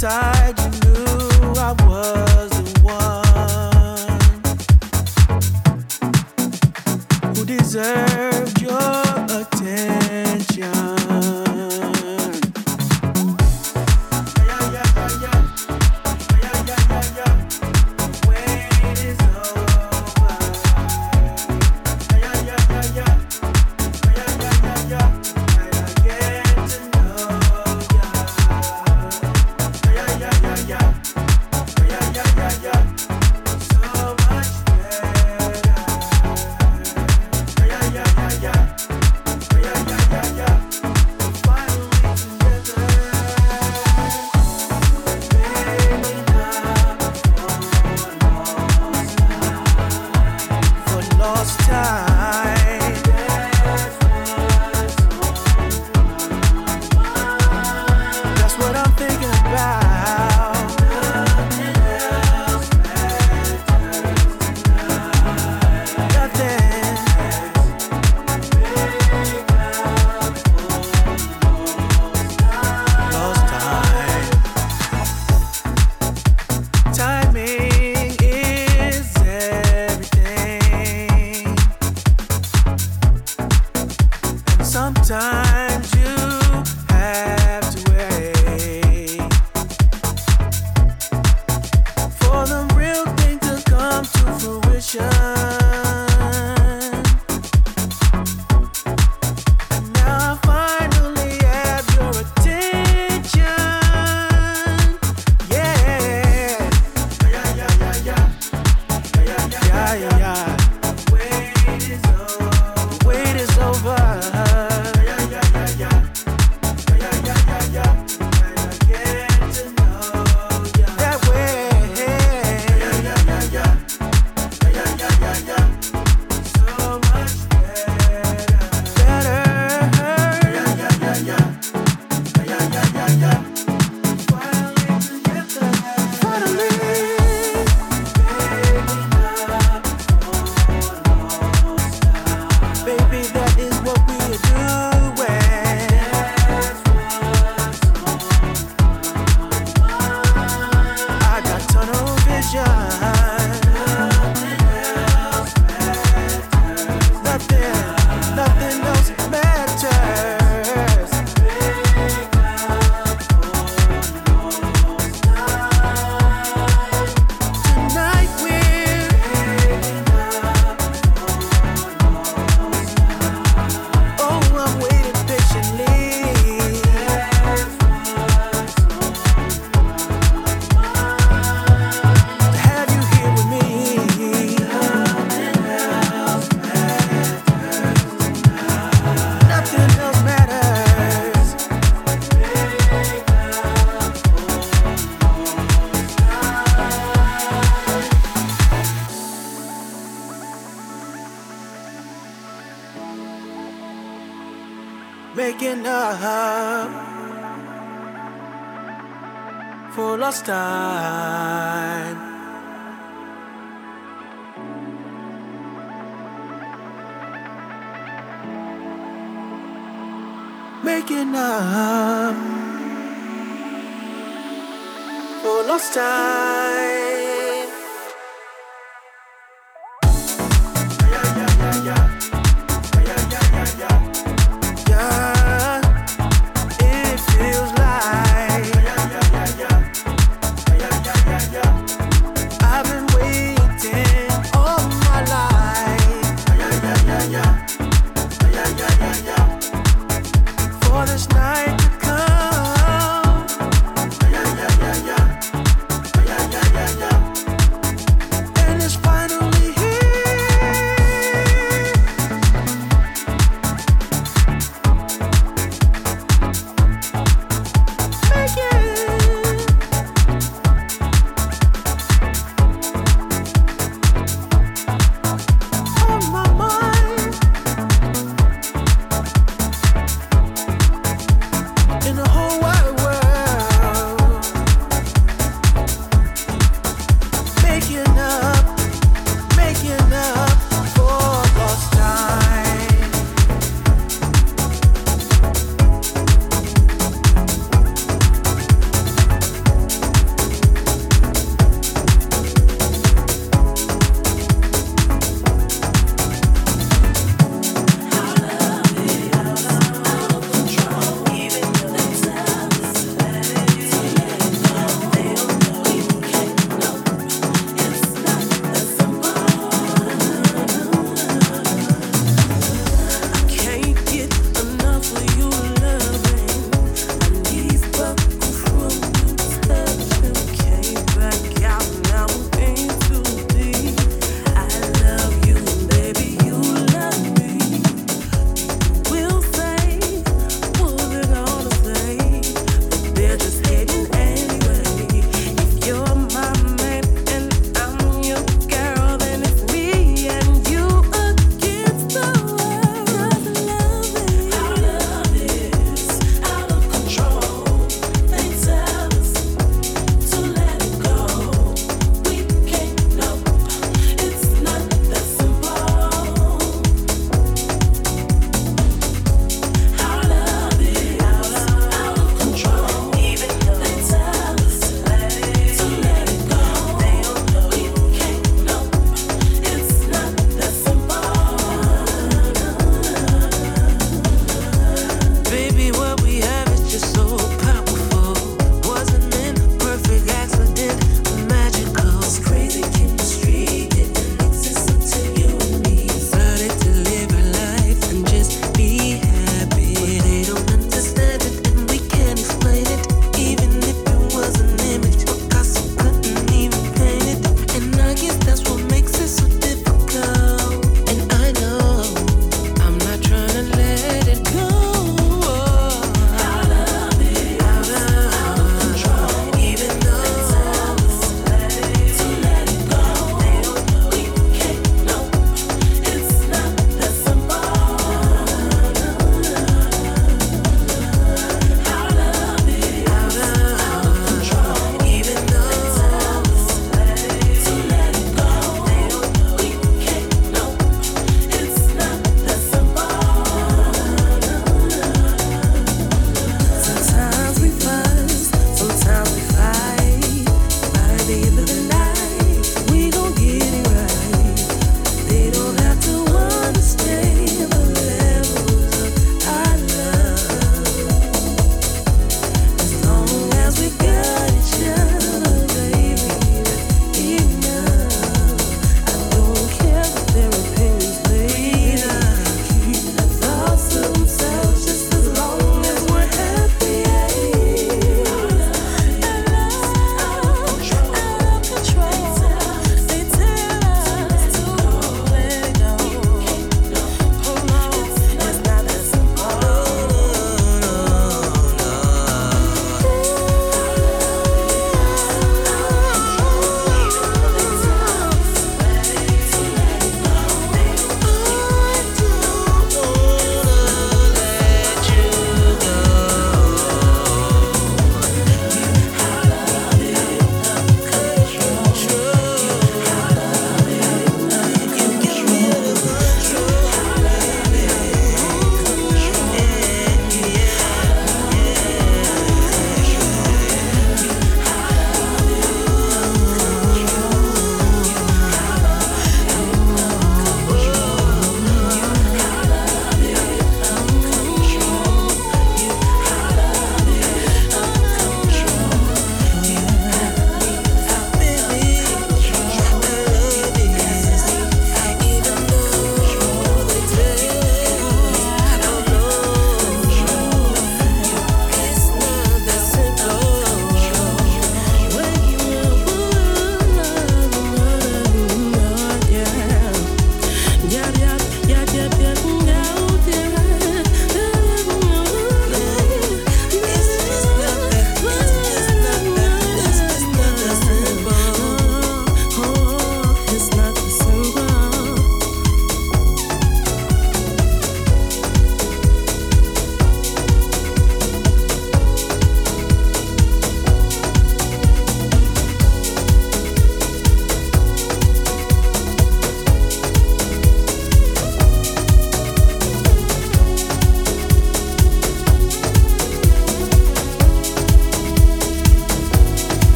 time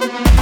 Thank